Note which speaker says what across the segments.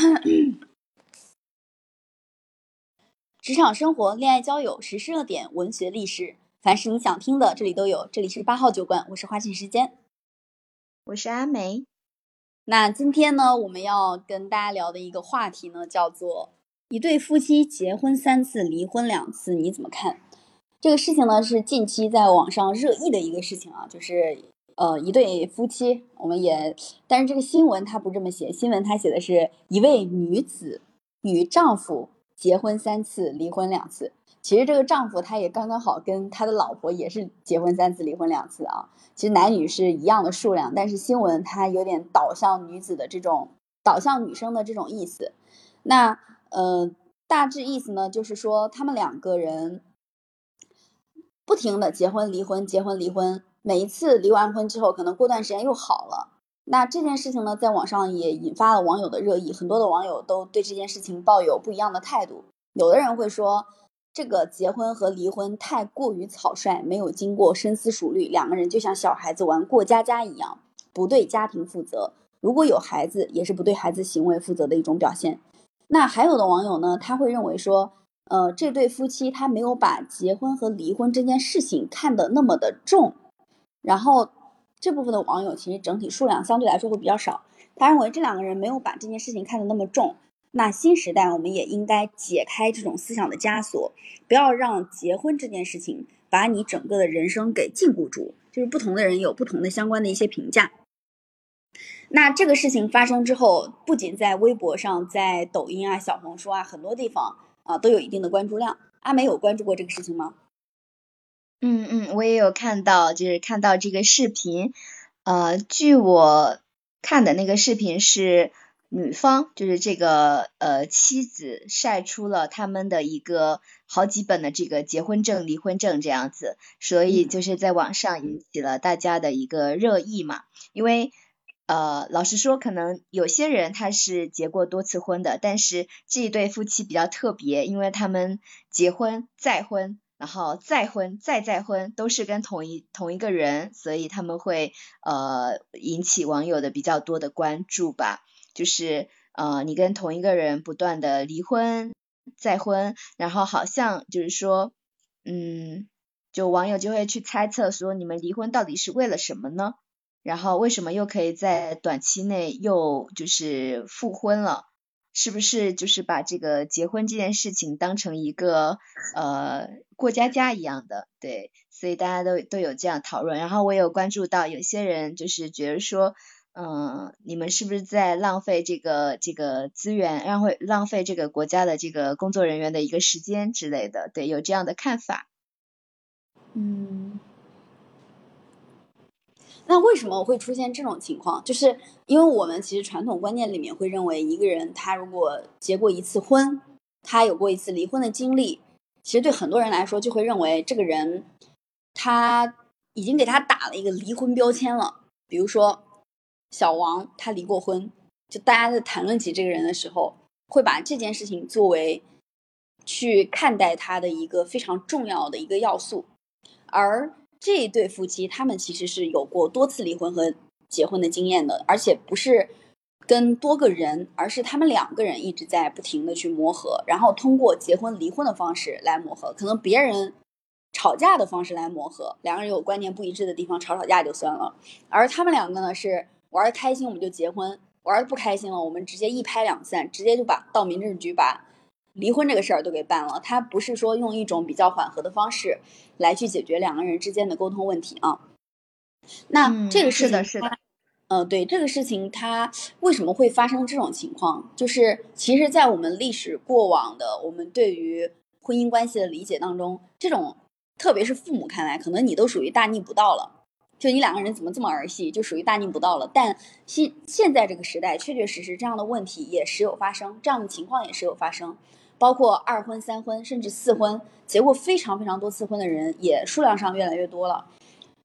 Speaker 1: 职场生活、恋爱交友、时事热点、文学历史，凡是你想听的，这里都有。这里是八号酒馆，我是花信时间，
Speaker 2: 我是阿梅。
Speaker 1: 那今天呢，我们要跟大家聊的一个话题呢，叫做一对夫妻结婚三次，离婚两次，你怎么看？这个事情呢，是近期在网上热议的一个事情啊，就是呃，一对夫妻，我们也，但是这个新闻它不这么写，新闻它写的是一位女子与丈夫结婚三次，离婚两次。其实这个丈夫他也刚刚好跟他的老婆也是结婚三次，离婚两次啊。其实男女是一样的数量，但是新闻它有点导向女子的这种导向女生的这种意思。那呃，大致意思呢，就是说他们两个人。不停的结婚离婚结婚离婚，每一次离完婚之后，可能过段时间又好了。那这件事情呢，在网上也引发了网友的热议，很多的网友都对这件事情抱有不一样的态度。有的人会说，这个结婚和离婚太过于草率，没有经过深思熟虑，两个人就像小孩子玩过家家一样，不对家庭负责。如果有孩子，也是不对孩子行为负责的一种表现。那还有的网友呢，他会认为说。呃，这对夫妻他没有把结婚和离婚这件事情看得那么的重，然后这部分的网友其实整体数量相对来说会比较少。他认为这两个人没有把这件事情看得那么重。那新时代我们也应该解开这种思想的枷锁，不要让结婚这件事情把你整个的人生给禁锢住。就是不同的人有不同的相关的一些评价。那这个事情发生之后，不仅在微博上，在抖音啊、小红书啊很多地方。啊，都有一定的关注量。阿美有关注过这个事情吗？
Speaker 2: 嗯嗯，我也有看到，就是看到这个视频。呃，据我看的那个视频是女方，就是这个呃妻子晒出了他们的一个好几本的这个结婚证、离婚证这样子，所以就是在网上引起了大家的一个热议嘛，因为。呃，老实说，可能有些人他是结过多次婚的，但是这一对夫妻比较特别，因为他们结婚再婚，然后再婚再再婚，都是跟同一同一个人，所以他们会呃引起网友的比较多的关注吧。就是呃，你跟同一个人不断的离婚再婚，然后好像就是说，嗯，就网友就会去猜测说，你们离婚到底是为了什么呢？然后为什么又可以在短期内又就是复婚了？是不是就是把这个结婚这件事情当成一个呃过家家一样的？对，所以大家都都有这样讨论。然后我有关注到有些人就是觉得说，嗯，你们是不是在浪费这个这个资源，让会浪费这个国家的这个工作人员的一个时间之类的？对，有这样的看法。
Speaker 1: 嗯。那为什么会出现这种情况？就是因为我们其实传统观念里面会认为，一个人他如果结过一次婚，他有过一次离婚的经历，其实对很多人来说就会认为这个人他已经给他打了一个离婚标签了。比如说小王他离过婚，就大家在谈论起这个人的时候，会把这件事情作为去看待他的一个非常重要的一个要素，而。这一对夫妻，他们其实是有过多次离婚和结婚的经验的，而且不是跟多个人，而是他们两个人一直在不停的去磨合，然后通过结婚离婚的方式来磨合，可能别人吵架的方式来磨合，两个人有观念不一致的地方吵吵架就算了，而他们两个呢是玩的开心我们就结婚，玩的不开心了我们直接一拍两散，直接就把到民政局把。离婚这个事儿都给办了，他不是说用一种比较缓和的方式来去解决两个人之间的沟通问题啊。那这个
Speaker 2: 是的，是的，
Speaker 1: 嗯，对这个事情，它为什么会发生这种情况？就是其实，在我们历史过往的我们对于婚姻关系的理解当中，这种特别是父母看来，可能你都属于大逆不道了，就你两个人怎么这么儿戏，就属于大逆不道了。但现现在这个时代，确确实实这样的问题也时有发生，这样的情况也时有发生。包括二婚、三婚，甚至四婚，结过非常非常多次婚的人，也数量上越来越多了。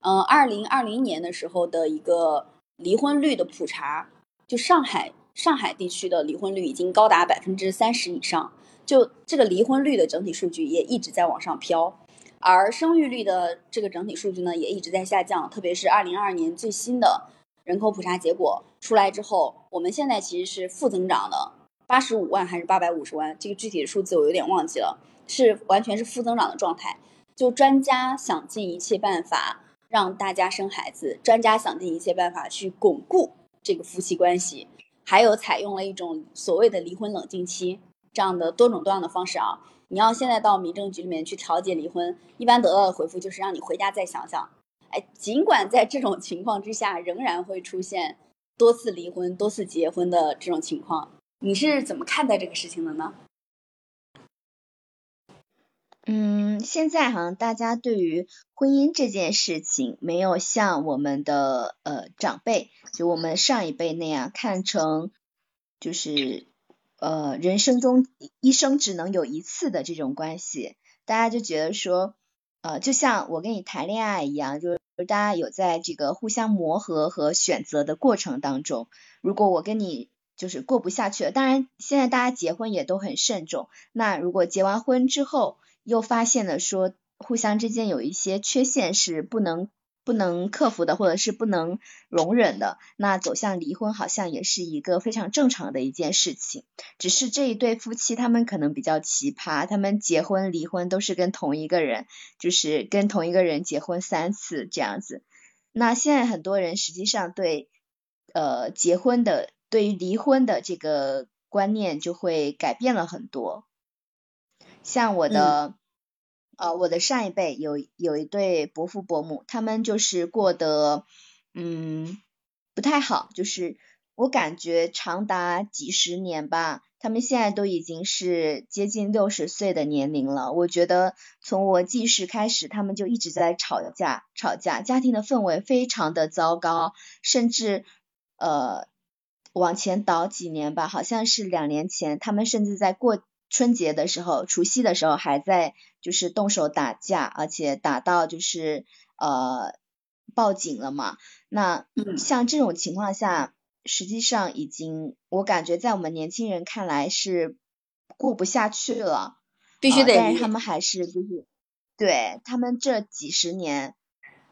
Speaker 1: 嗯，二零二零年的时候的一个离婚率的普查，就上海上海地区的离婚率已经高达百分之三十以上。就这个离婚率的整体数据也一直在往上飘，而生育率的这个整体数据呢，也一直在下降。特别是二零二二年最新的人口普查结果出来之后，我们现在其实是负增长的。八十五万还是八百五十万，这个具体的数字我有点忘记了，是完全是负增长的状态。就专家想尽一切办法让大家生孩子，专家想尽一切办法去巩固这个夫妻关系，还有采用了一种所谓的离婚冷静期这样的多种多样的方式啊。你要现在到民政局里面去调解离婚，一般得到的回复就是让你回家再想想。哎，尽管在这种情况之下，仍然会出现多次离婚、多次结婚的这种情况，你是怎么看待这个事情的呢？
Speaker 2: 嗯，现在好像大家对于婚姻这件事情，没有像我们的呃长辈，就我们上一辈那样看成就是呃人生中一生只能有一次的这种关系，大家就觉得说，呃，就像我跟你谈恋爱一样，就是大家有在这个互相磨合和选择的过程当中，如果我跟你就是过不下去了，当然现在大家结婚也都很慎重，那如果结完婚之后，又发现了说，互相之间有一些缺陷是不能不能克服的，或者是不能容忍的，那走向离婚好像也是一个非常正常的一件事情。只是这一对夫妻他们可能比较奇葩，他们结婚离婚都是跟同一个人，就是跟同一个人结婚三次这样子。那现在很多人实际上对呃结婚的对于离婚的这个观念就会改变了很多。像我的，呃，我的上一辈有有一对伯父伯母，他们就是过得，嗯，不太好，就是我感觉长达几十年吧，他们现在都已经是接近六十岁的年龄了。我觉得从我记事开始，他们就一直在吵架，吵架，家庭的氛围非常的糟糕，甚至，呃，往前倒几年吧，好像是两年前，他们甚至在过。春节的时候，除夕的时候还在就是动手打架，而且打到就是呃报警了嘛。那像这种情况下，实际上已经我感觉在我们年轻人看来是过不下去了，
Speaker 1: 必须得。
Speaker 2: 但是他们还是就是对他们这几十年，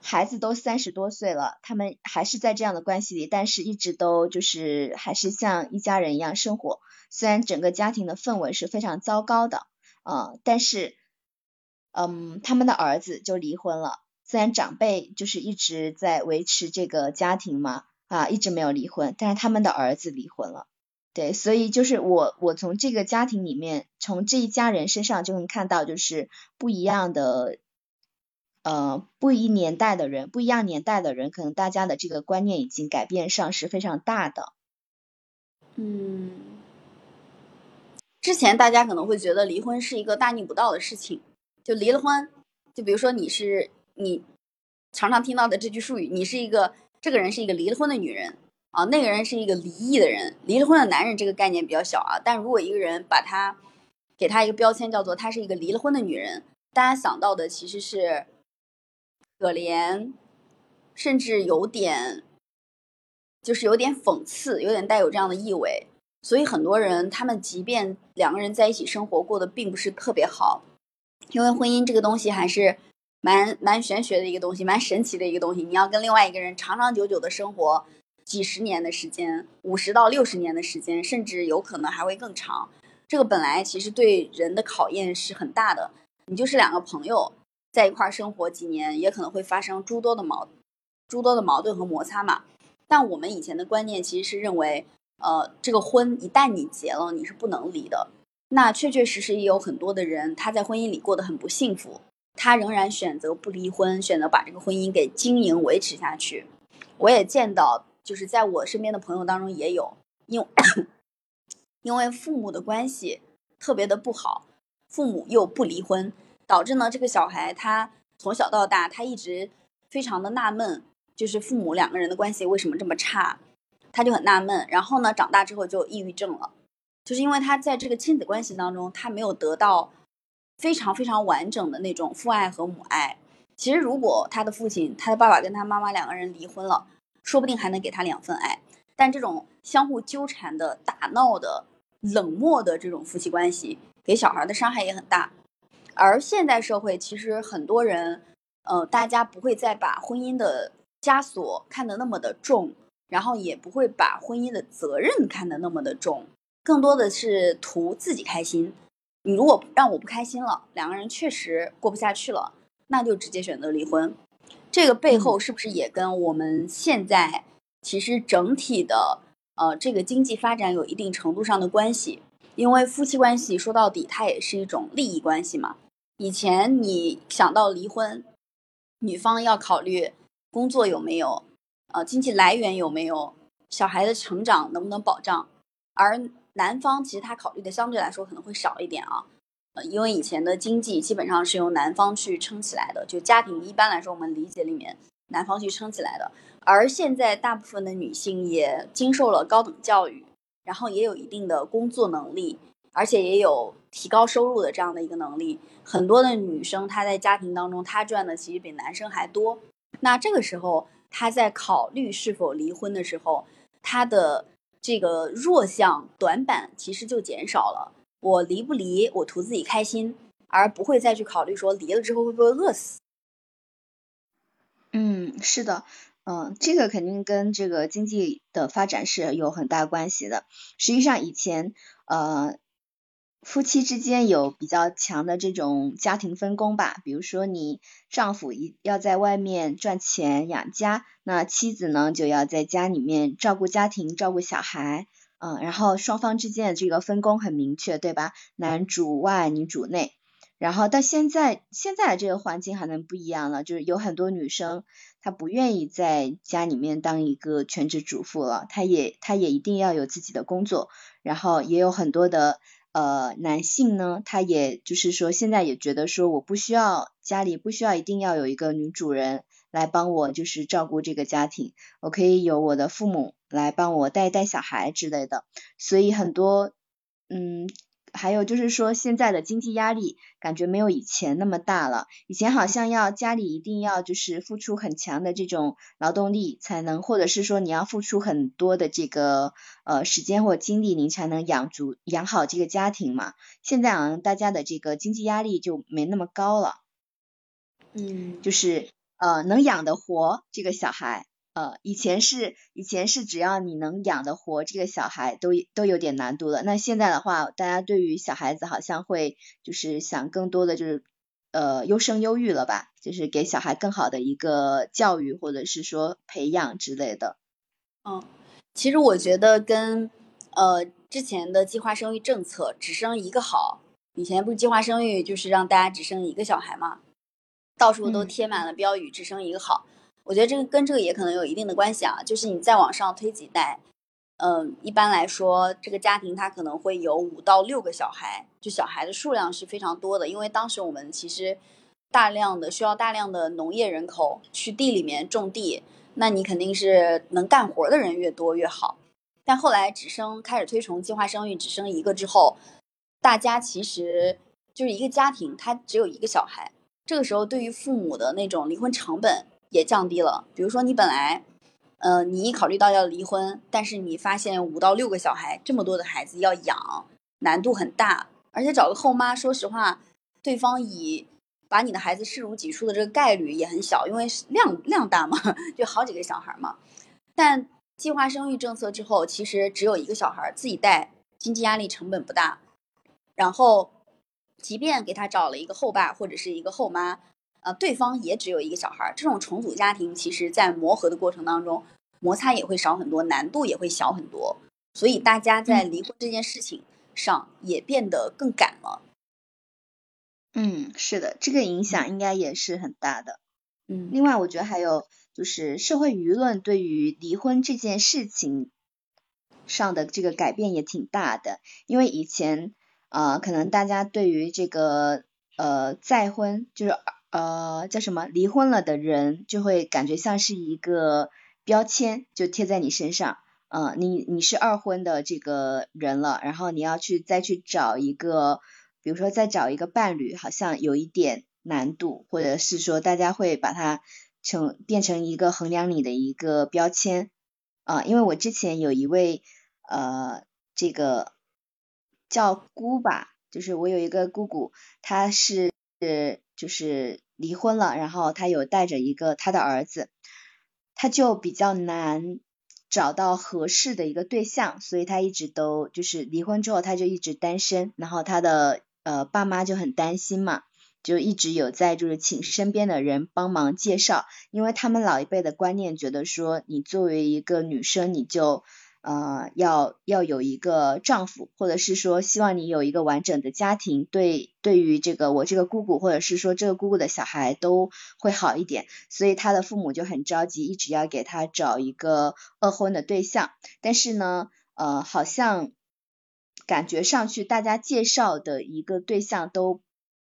Speaker 2: 孩子都三十多岁了，他们还是在这样的关系里，但是一直都就是还是像一家人一样生活。虽然整个家庭的氛围是非常糟糕的，啊，但是，嗯，他们的儿子就离婚了。虽然长辈就是一直在维持这个家庭嘛，啊，一直没有离婚，但是他们的儿子离婚了。对，所以就是我，我从这个家庭里面，从这一家人身上就能看到，就是不一样的，呃，不一年代的人，不一样年代的人，可能大家的这个观念已经改变上是非常大的。
Speaker 1: 嗯。之前大家可能会觉得离婚是一个大逆不道的事情，就离了婚，就比如说你是你常常听到的这句术语，你是一个这个人是一个离了婚的女人啊，那个人是一个离异的人，离了婚的男人这个概念比较小啊，但如果一个人把他给他一个标签叫做他是一个离了婚的女人，大家想到的其实是可怜，甚至有点就是有点讽刺，有点带有这样的意味。所以很多人，他们即便两个人在一起生活过得并不是特别好，因为婚姻这个东西还是蛮蛮玄学的一个东西，蛮神奇的一个东西。你要跟另外一个人长长久久的生活几十年的时间，五十到六十年的时间，甚至有可能还会更长。这个本来其实对人的考验是很大的。你就是两个朋友在一块儿生活几年，也可能会发生诸多的矛诸多的矛盾和摩擦嘛。但我们以前的观念其实是认为。呃，这个婚一旦你结了，你是不能离的。那确确实实也有很多的人，他在婚姻里过得很不幸福，他仍然选择不离婚，选择把这个婚姻给经营维持下去。我也见到，就是在我身边的朋友当中也有，因因为父母的关系特别的不好，父母又不离婚，导致呢这个小孩他从小到大他一直非常的纳闷，就是父母两个人的关系为什么这么差。他就很纳闷，然后呢，长大之后就抑郁症了，就是因为他在这个亲子关系当中，他没有得到非常非常完整的那种父爱和母爱。其实，如果他的父亲、他的爸爸跟他妈妈两个人离婚了，说不定还能给他两份爱。但这种相互纠缠的、打闹的、冷漠的这种夫妻关系，给小孩的伤害也很大。而现代社会，其实很多人，呃，大家不会再把婚姻的枷锁看得那么的重。然后也不会把婚姻的责任看得那么的重，更多的是图自己开心。你如果让我不开心了，两个人确实过不下去了，那就直接选择离婚。这个背后是不是也跟我们现在其实整体的呃这个经济发展有一定程度上的关系？因为夫妻关系说到底，它也是一种利益关系嘛。以前你想到离婚，女方要考虑工作有没有，呃，经济来源有没有，小孩的成长能不能保障，而男方其实他考虑的相对来说可能会少一点啊，呃，因为以前的经济基本上是由男方去撑起来的，就家庭一般来说我们理解里面男方去撑起来的，而现在大部分的女性也经受了高等教育。然后也有一定的工作能力，而且也有提高收入的这样的一个能力。很多的女生她在家庭当中，她赚的其实比男生还多。那这个时候，她在考虑是否离婚的时候，她的这个弱项短板其实就减少了。我离不离，我图自己开心，而不会再去考虑说离了之后会不会饿死。
Speaker 2: 嗯，是的。嗯，这个肯定跟这个经济的发展是有很大关系的。实际上，以前呃夫妻之间有比较强的这种家庭分工吧，比如说你丈夫一要在外面赚钱养家，那妻子呢就要在家里面照顾家庭、照顾小孩，嗯，然后双方之间的这个分工很明确，对吧？男主外，女主内。然后到现在，现在的这个环境还能不一样了，就是有很多女生她不愿意在家里面当一个全职主妇了，她也她也一定要有自己的工作。然后也有很多的呃男性呢，他也就是说现在也觉得说我不需要家里不需要一定要有一个女主人来帮我就是照顾这个家庭，我可以有我的父母来帮我带带小孩之类的。所以很多嗯。还有就是说，现在的经济压力感觉没有以前那么大了。以前好像要家里一定要就是付出很强的这种劳动力才能，或者是说你要付出很多的这个呃时间或精力，您才能养足养好这个家庭嘛。现在好像大家的这个经济压力就没那么高了，
Speaker 1: 嗯，
Speaker 2: 就是呃能养得活这个小孩。呃，以前是以前是只要你能养得活这个小孩，都都有点难度了。那现在的话，大家对于小孩子好像会就是想更多的就是呃优生优育了吧，就是给小孩更好的一个教育或者是说培养之类的。
Speaker 1: 嗯，其实我觉得跟呃之前的计划生育政策只生一个好，以前不是计划生育就是让大家只生一个小孩吗？到处都贴满了标语，只生一个好。我觉得这个跟这个也可能有一定的关系啊，就是你再往上推几代，嗯，一般来说，这个家庭它可能会有五到六个小孩，就小孩的数量是非常多的。因为当时我们其实大量的需要大量的农业人口去地里面种地，那你肯定是能干活的人越多越好。但后来只生开始推崇计划生育，只生一个之后，大家其实就是一个家庭，他只有一个小孩，这个时候对于父母的那种离婚成本。也降低了。比如说，你本来，呃，你一考虑到要离婚，但是你发现五到六个小孩这么多的孩子要养，难度很大，而且找个后妈，说实话，对方以把你的孩子视如己出的这个概率也很小，因为量量大嘛，就好几个小孩嘛。但计划生育政策之后，其实只有一个小孩自己带，经济压力成本不大。然后，即便给他找了一个后爸或者是一个后妈。呃，对方也只有一个小孩儿，这种重组家庭，其实在磨合的过程当中，摩擦也会少很多，难度也会小很多，所以大家在离婚这件事情上也变得更赶了。
Speaker 2: 嗯，是的，这个影响应该也是很大的。
Speaker 1: 嗯，
Speaker 2: 另外我觉得还有就是社会舆论对于离婚这件事情上的这个改变也挺大的，因为以前呃，可能大家对于这个呃再婚就是。呃，叫什么？离婚了的人就会感觉像是一个标签，就贴在你身上。嗯，你你是二婚的这个人了，然后你要去再去找一个，比如说再找一个伴侣，好像有一点难度，或者是说大家会把它成变成一个衡量你的一个标签。啊，因为我之前有一位呃，这个叫姑吧，就是我有一个姑姑，她是就是。离婚了，然后他有带着一个他的儿子，他就比较难找到合适的一个对象，所以他一直都就是离婚之后他就一直单身，然后他的呃爸妈就很担心嘛，就一直有在就是请身边的人帮忙介绍，因为他们老一辈的观念觉得说你作为一个女生你就。呃，要要有一个丈夫，或者是说希望你有一个完整的家庭，对，对于这个我这个姑姑，或者是说这个姑姑的小孩都会好一点，所以他的父母就很着急，一直要给他找一个二婚的对象。但是呢，呃，好像感觉上去大家介绍的一个对象都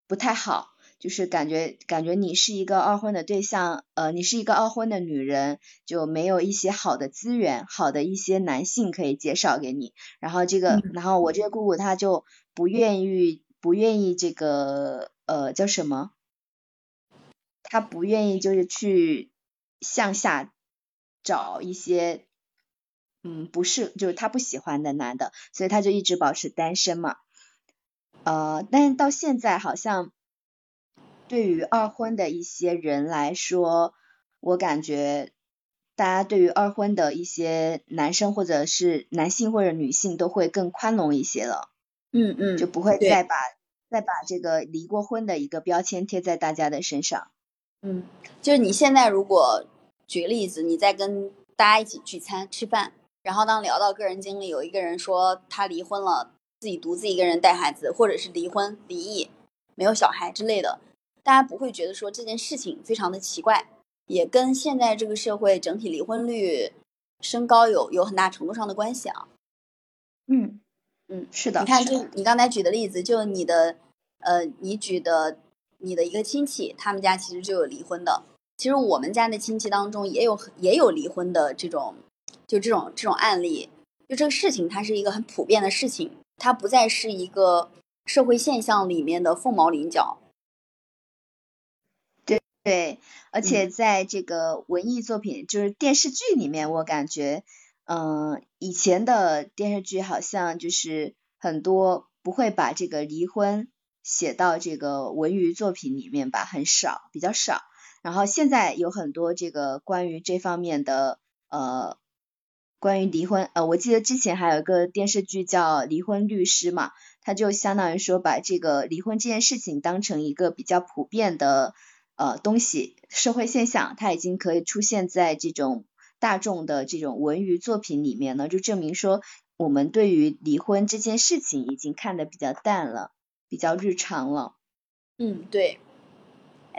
Speaker 2: 不太好。就是感觉感觉你是一个二婚的对象，呃，你是一个二婚的女人，就没有一些好的资源，好的一些男性可以介绍给你。然后这个，然后我这个姑姑她就不愿意，不愿意这个，呃，叫什么？她不愿意就是去向下找一些，嗯，不是，就是她不喜欢的男的，所以她就一直保持单身嘛。呃，但是到现在好像。对于二婚的一些人来说，我感觉大家对于二婚的一些男生或者是男性或者女性都会更宽容一些了。
Speaker 1: 嗯嗯，
Speaker 2: 就不会再把再把这个离过婚的一个标签贴在大家的身上。
Speaker 1: 嗯，就是你现在如果举个例子，你在跟大家一起聚餐吃饭，然后当聊到个人经历，有一个人说他离婚了，自己独自一个人带孩子，或者是离婚离异没有小孩之类的。大家不会觉得说这件事情非常的奇怪，也跟现在这个社会整体离婚率升高有有很大程度上的关系
Speaker 2: 啊。嗯嗯，是的。
Speaker 1: 你看，就你刚才举的例子，就你的呃，你举的你的一个亲戚，他们家其实就有离婚的。其实我们家的亲戚当中也有也有离婚的这种，就这种这种案例。就这个事情，它是一个很普遍的事情，它不再是一个社会现象里面的凤毛麟角。
Speaker 2: 对，而且在这个文艺作品，就是电视剧里面，我感觉，嗯，以前的电视剧好像就是很多不会把这个离婚写到这个文娱作品里面吧，很少，比较少。然后现在有很多这个关于这方面的，呃，关于离婚，呃，我记得之前还有一个电视剧叫《离婚律师》嘛，他就相当于说把这个离婚这件事情当成一个比较普遍的。呃，东西社会现象，它已经可以出现在这种大众的这种文娱作品里面了，就证明说我们对于离婚这件事情已经看得比较淡了，比较日常了。
Speaker 1: 嗯，对。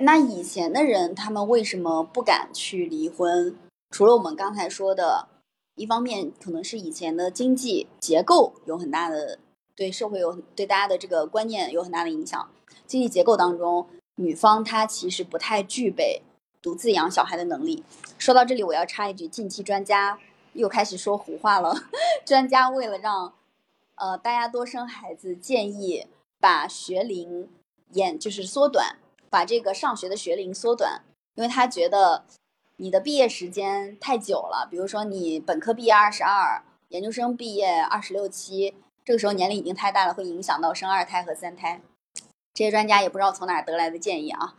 Speaker 1: 那以前的人他们为什么不敢去离婚？除了我们刚才说的，一方面可能是以前的经济结构有很大的对社会有对大家的这个观念有很大的影响，经济结构当中。女方她其实不太具备独自养小孩的能力。说到这里，我要插一句：近期专家又开始说胡话了。专家为了让呃大家多生孩子，建议把学龄延就是缩短，把这个上学的学龄缩短，因为他觉得你的毕业时间太久了。比如说你本科毕业二十二，研究生毕业二十六七，这个时候年龄已经太大了，会影响到生二胎和三胎。这些专家也不知道从哪得来的建议啊，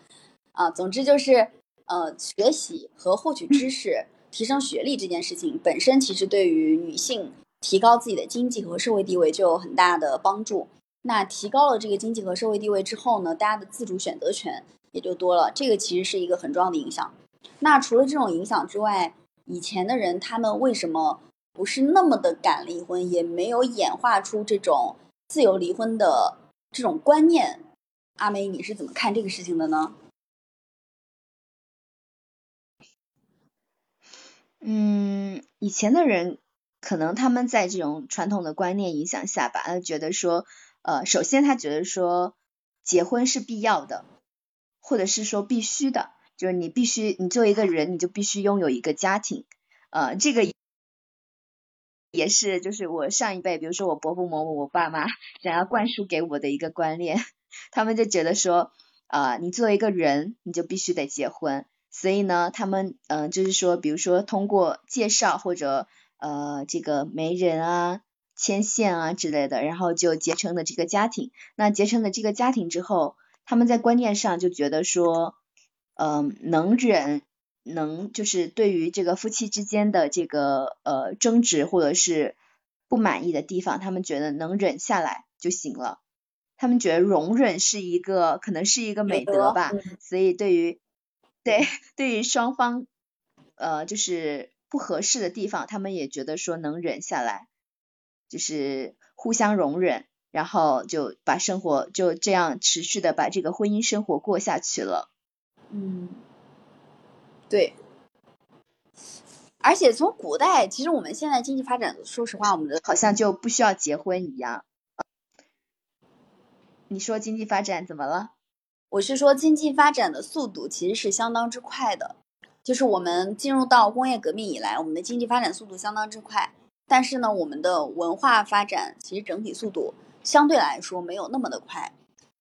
Speaker 1: 啊，总之就是，呃，学习和获取知识、提升学历这件事情本身，其实对于女性提高自己的经济和社会地位就有很大的帮助。那提高了这个经济和社会地位之后呢，大家的自主选择权也就多了，这个其实是一个很重要的影响。那除了这种影响之外，以前的人他们为什么不是那么的敢离婚，也没有演化出这种自由离婚的这种观念？阿梅，你是怎么看这个事情的呢？
Speaker 2: 嗯，以前的人可能他们在这种传统的观念影响下吧，他觉得说，呃，首先他觉得说结婚是必要的，或者是说必须的，就是你必须，你作为一个人，你就必须拥有一个家庭，呃，这个也是就是我上一辈，比如说我伯父伯母，我爸妈想要灌输给我的一个观念。他们就觉得说，啊，你作为一个人，你就必须得结婚。所以呢，他们嗯，就是说，比如说通过介绍或者呃这个媒人啊、牵线啊之类的，然后就结成了这个家庭。那结成了这个家庭之后，他们在观念上就觉得说，嗯，能忍能就是对于这个夫妻之间的这个呃争执或者是不满意的地方，他们觉得能忍下来就行了。他们觉得容忍是一个可能是一个美德吧，所以对于对 对于双方呃就是不合适的地方，他们也觉得说能忍下来，就是互相容忍，然后就把生活就这样持续的把这个婚姻生活过下去了。
Speaker 1: 嗯。对，而且从古代，其实我们现在经济发展，说实话，我们的
Speaker 2: 好像就不需要结婚一样。你说经济发展怎么了？
Speaker 1: 我是说经济发展的速度其实是相当之快的，就是我们进入到工业革命以来，我们的经济发展速度相当之快，但是呢，我们的文化发展其实整体速度相对来说没有那么的快。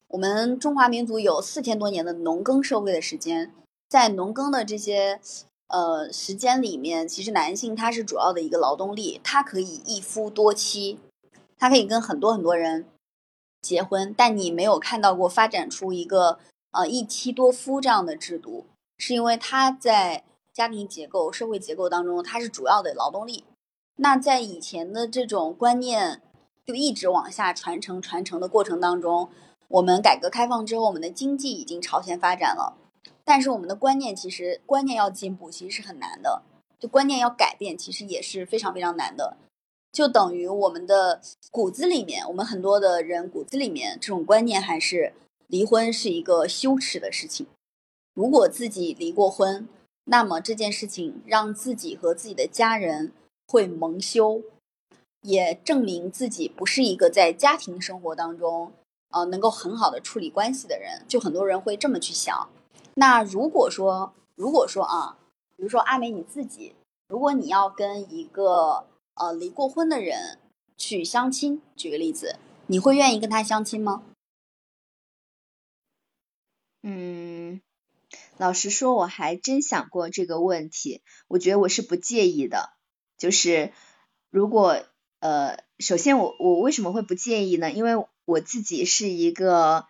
Speaker 1: 我们中华民族有四千多年的农耕社会的时间。在农耕的这些呃时间里面，其实男性他是主要的一个劳动力，他可以一夫多妻，他可以跟很多很多人结婚，但你没有看到过发展出一个呃一妻多夫这样的制度，是因为他在家庭结构、社会结构当中，他是主要的劳动力。那在以前的这种观念就一直往下传承、传承的过程当中，我们改革开放之后，我们的经济已经朝前发展了。但是我们的观念其实观念要进步，其实是很难的。就观念要改变，其实也是非常非常难的。就等于我们的骨子里面，我们很多的人骨子里面这种观念还是离婚是一个羞耻的事情。如果自己离过婚，那么这件事情让自己和自己的家人会蒙羞，也证明自己不是一个在家庭生活当中呃能够很好的处理关系的人。就很多人会这么去想。那如果说，如果说啊，比如说阿美你自己，如果你要跟一个呃离过婚的人去相亲，举个例子，你会愿意跟他相亲吗？
Speaker 2: 嗯，老实说，我还真想过这个问题，我觉得我是不介意的。就是如果呃，首先我我为什么会不介意呢？因为我自己是一个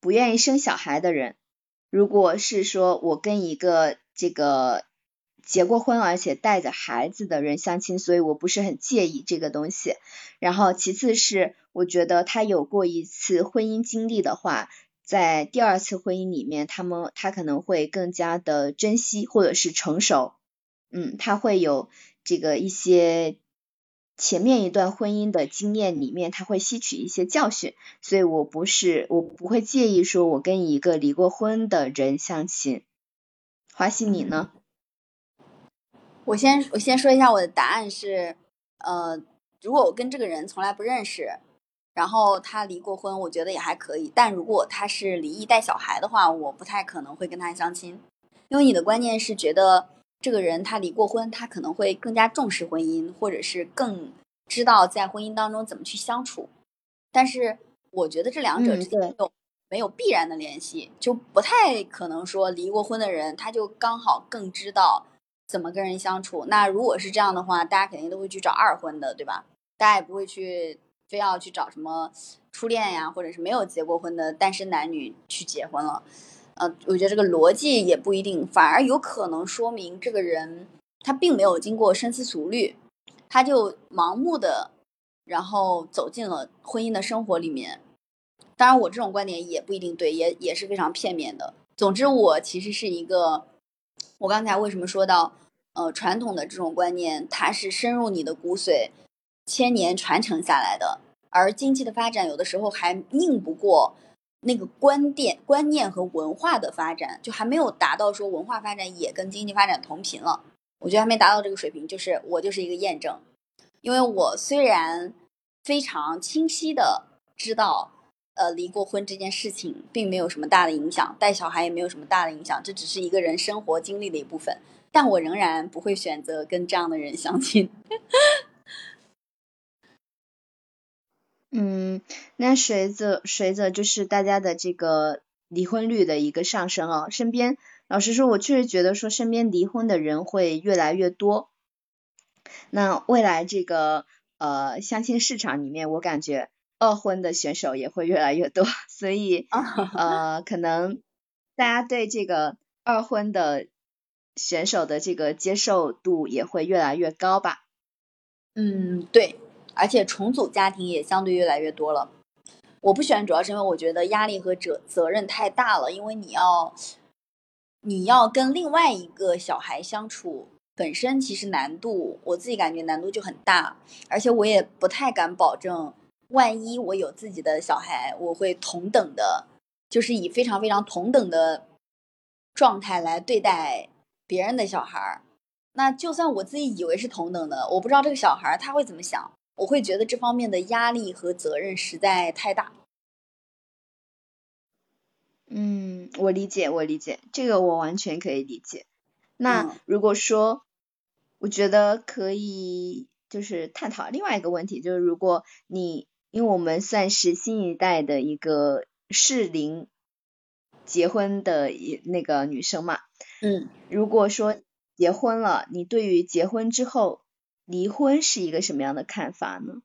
Speaker 2: 不愿意生小孩的人。如果是说我跟一个这个结过婚而且带着孩子的人相亲，所以我不是很介意这个东西。然后其次是我觉得他有过一次婚姻经历的话，在第二次婚姻里面，他们他可能会更加的珍惜或者是成熟，嗯，他会有这个一些。前面一段婚姻的经验里面，他会吸取一些教训，所以我不是我不会介意说我跟一个离过婚的人相亲。华西，你呢？
Speaker 1: 我先我先说一下我的答案是，呃，如果我跟这个人从来不认识，然后他离过婚，我觉得也还可以。但如果他是离异带小孩的话，我不太可能会跟他相亲，因为你的观念是觉得。这个人他离过婚，他可能会更加重视婚姻，或者是更知道在婚姻当中怎么去相处。但是我觉得这两者之间有没有必然的联系，就不太可能说离过婚的人他就刚好更知道怎么跟人相处。那如果是这样的话，大家肯定都会去找二婚的，对吧？大家也不会去非要去找什么初恋呀，或者是没有结过婚的单身男女去结婚了。呃，我觉得这个逻辑也不一定，反而有可能说明这个人他并没有经过深思熟虑，他就盲目的，然后走进了婚姻的生活里面。当然，我这种观点也不一定对，也也是非常片面的。总之，我其实是一个，我刚才为什么说到，呃，传统的这种观念，它是深入你的骨髓，千年传承下来的，而经济的发展有的时候还拧不过。那个观点、观念和文化的发展，就还没有达到说文化发展也跟经济发展同频了。我觉得还没达到这个水平，就是我就是一个验证。因为我虽然非常清晰的知道，呃，离过婚这件事情并没有什么大的影响，带小孩也没有什么大的影响，这只是一个人生活经历的一部分，但我仍然不会选择跟这样的人相亲。
Speaker 2: 嗯，那随着随着就是大家的这个离婚率的一个上升啊，身边老实说，我确实觉得说身边离婚的人会越来越多。那未来这个呃相亲市场里面，我感觉二婚的选手也会越来越多，所以呃可能大家对这个二婚的选手的这个接受度也会越来越高吧？
Speaker 1: 嗯，对，而且重组家庭也相对越来越多了。我不喜欢主要是因为我觉得压力和责责任太大了，因为你要你要跟另外一个小孩相处，本身其实难度我自己感觉难度就很大，而且我也不太敢保证，万一我有自己的小孩，我会同等的，就是以非常非常同等的状态来对待别人的小孩。那就算我自己以为是同等的，我不知道这个小孩他会怎么想。我会觉得这方面的压力和责任实在太大。
Speaker 2: 嗯，我理解，我理解，这个我完全可以理解。那如果说，我觉得可以就是探讨另外一个问题，就是如果你，因为我们算是新一代的一个适龄结婚的一那个女生嘛，
Speaker 1: 嗯，
Speaker 2: 如果说结婚了，你对于结婚之后。离婚是一个什么样的看法呢？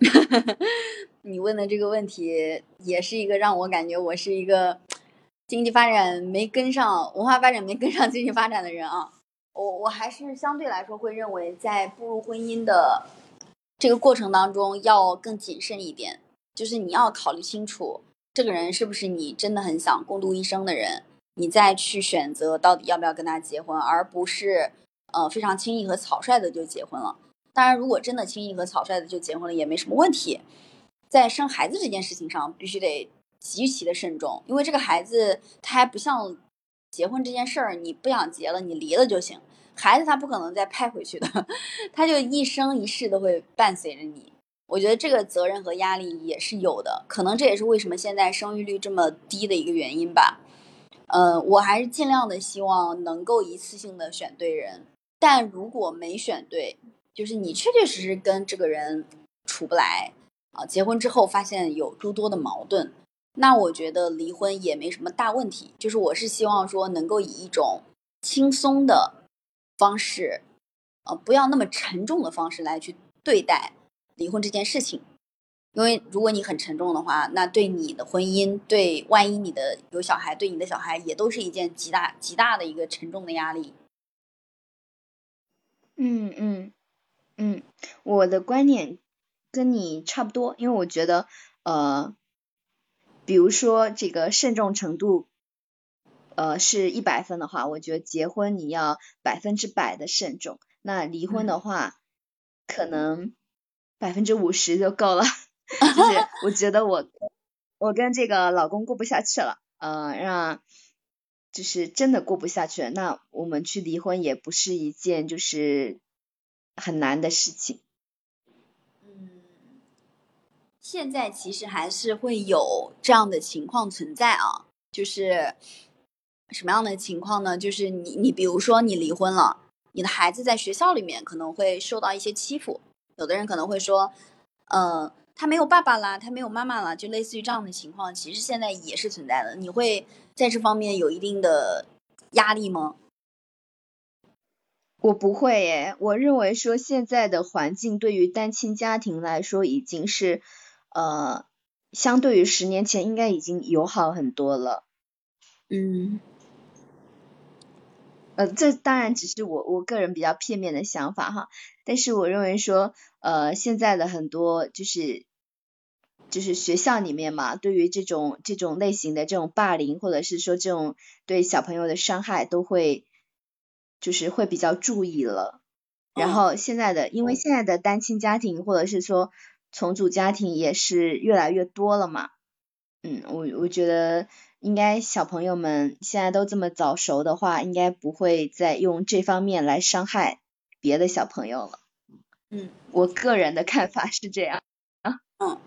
Speaker 1: 你问的这个问题也是一个让我感觉我是一个经济发展没跟上、文化发展没跟上经济发展的人啊。我我还是相对来说会认为，在步入婚姻的这个过程当中要更谨慎一点，就是你要考虑清楚这个人是不是你真的很想共度一生的人，你再去选择到底要不要跟他结婚，而不是。呃，非常轻易和草率的就结婚了。当然，如果真的轻易和草率的就结婚了，也没什么问题。在生孩子这件事情上，必须得极其的慎重，因为这个孩子他还不像结婚这件事儿，你不想结了，你离了就行。孩子他不可能再派回去的，他就一生一世都会伴随着你。我觉得这个责任和压力也是有的，可能这也是为什么现在生育率这么低的一个原因吧。嗯，我还是尽量的希望能够一次性的选对人。但如果没选对，就是你确确实实跟这个人处不来啊，结婚之后发现有诸多的矛盾，那我觉得离婚也没什么大问题。就是我是希望说能够以一种轻松的方式，呃，不要那么沉重的方式来去对待离婚这件事情。因为如果你很沉重的话，那对你的婚姻，对万一你的有小孩，对你的小孩也都是一件极大极大的一个沉重的压力。
Speaker 2: 嗯嗯嗯，我的观点跟你差不多，因为我觉得，呃，比如说这个慎重程度，呃，是一百分的话，我觉得结婚你要百分之百的慎重，那离婚的话，可能百分之五十就够了。就是 我觉得我我跟这个老公过不下去了，呃，让。就是真的过不下去了，那我们去离婚也不是一件就是很难的事情。
Speaker 1: 嗯，现在其实还是会有这样的情况存在啊，就是什么样的情况呢？就是你你比如说你离婚了，你的孩子在学校里面可能会受到一些欺负，有的人可能会说，嗯。他没有爸爸啦，他没有妈妈啦，就类似于这样的情况，其实现在也是存在的。你会在这方面有一定的压力吗？
Speaker 2: 我不会耶，我认为说现在的环境对于单亲家庭来说已经是呃，相对于十年前应该已经友好很多了。
Speaker 1: 嗯，
Speaker 2: 呃，这当然只是我我个人比较片面的想法哈，但是我认为说呃，现在的很多就是。就是学校里面嘛，对于这种这种类型的这种霸凌，或者是说这种对小朋友的伤害，都会就是会比较注意了。然后现在的，因为现在的单亲家庭或者是说重组家庭也是越来越多了嘛。嗯，我我觉得应该小朋友们现在都这么早熟的话，应该不会再用这方面来伤害别的小朋友了。
Speaker 1: 嗯，
Speaker 2: 我个人的看法是这样。
Speaker 1: 啊，嗯。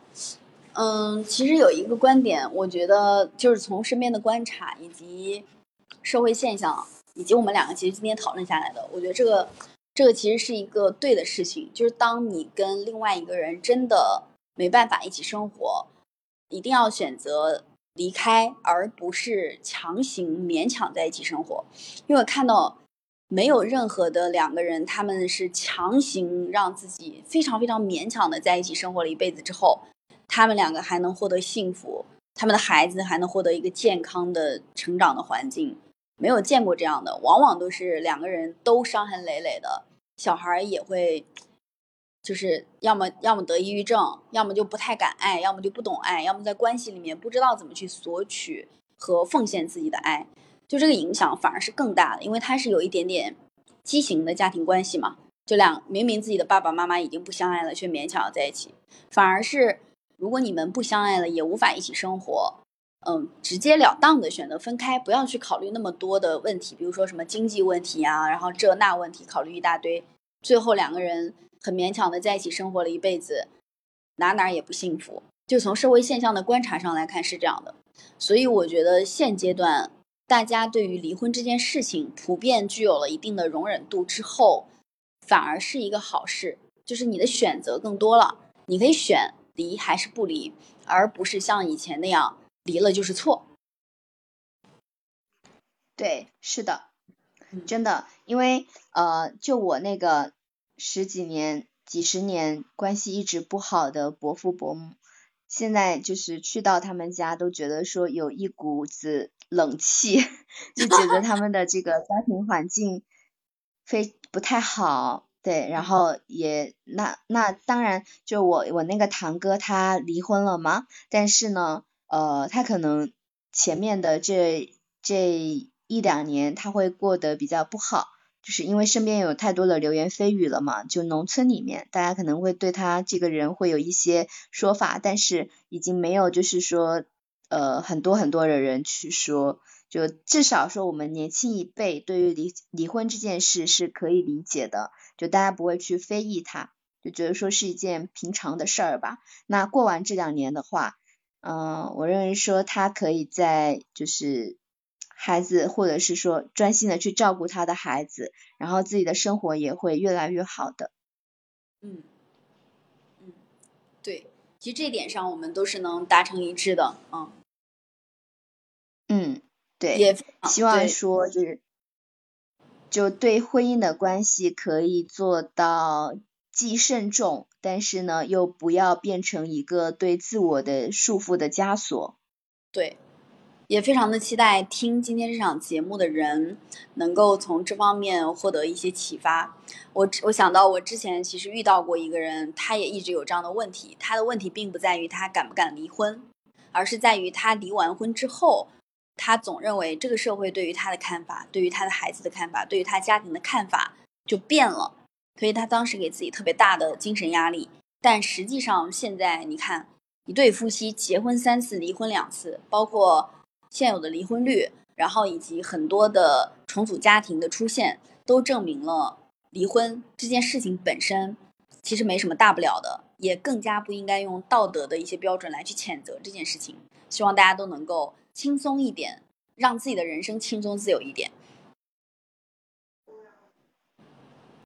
Speaker 1: 嗯，其实有一个观点，我觉得就是从身边的观察以及社会现象，以及我们两个其实今天讨论下来的，我觉得这个这个其实是一个对的事情，就是当你跟另外一个人真的没办法一起生活，一定要选择离开，而不是强行勉强在一起生活。因为我看到没有任何的两个人，他们是强行让自己非常非常勉强的在一起生活了一辈子之后。他们两个还能获得幸福，他们的孩子还能获得一个健康的成长的环境，没有见过这样的，往往都是两个人都伤痕累累的，小孩也会，就是要么要么得抑郁症，要么就不太敢爱，要么就不懂爱，要么在关系里面不知道怎么去索取和奉献自己的爱，就这个影响反而是更大的，因为它是有一点点畸形的家庭关系嘛，就两明明自己的爸爸妈妈已经不相爱了，却勉强要在一起，反而是如果你们不相爱了，也无法一起生活。嗯，直截了当的选择分开，不要去考虑那么多的问题，比如说什么经济问题啊，然后这那问题考虑一大堆，最后两个人很勉强的在一起生活了一辈子，哪哪也不幸福。就从社会现象的观察上来看是这样的，所以我觉得现阶段大家对于离婚这件事情普遍具有了一定的容忍度之后，反而是一个好事，就是你的选择更多了，你可以选离还是不离，而不是像以前那样。离了就是错，
Speaker 2: 对，是的，真的，因为呃，就我那个十几年、几十年关系一直不好的伯父伯母，现在就是去到他们家都觉得说有一股子冷气，就觉得他们的这个家庭环境非不太好，对，然后也那那当然，就我我那个堂哥他离婚了嘛，但是呢。呃，他可能前面的这这一两年他会过得比较不好，就是因为身边有太多的流言蜚语了嘛。就农村里面，大家可能会对他这个人会有一些说法，但是已经没有就是说呃很多很多的人去说，就至少说我们年轻一辈对于离离婚这件事是可以理解的，就大家不会去非议他，就觉得说是一件平常的事儿吧。那过完这两年的话。嗯，我认为说他可以在就是孩子，或者是说专心的去照顾他的孩子，然后自己的生活也会越来越好的。
Speaker 1: 嗯嗯，对，其实这点上我们都是能达成一致的。嗯
Speaker 2: 嗯，对，也希望说就是就对婚姻的关系可以做到既慎重。但是呢，又不要变成一个对自我的束缚的枷锁。
Speaker 1: 对，也非常的期待听今天这场节目的人能够从这方面获得一些启发。我我想到我之前其实遇到过一个人，他也一直有这样的问题。他的问题并不在于他敢不敢离婚，而是在于他离完婚之后，他总认为这个社会对于他的看法、对于他的孩子的看法、对于他家庭的看法就变了。所以他当时给自己特别大的精神压力，但实际上现在你看，一对夫妻结婚三次，离婚两次，包括现有的离婚率，然后以及很多的重组家庭的出现，都证明了离婚这件事情本身其实没什么大不了的，也更加不应该用道德的一些标准来去谴责这件事情。希望大家都能够轻松一点，让自己的人生轻松自由一点。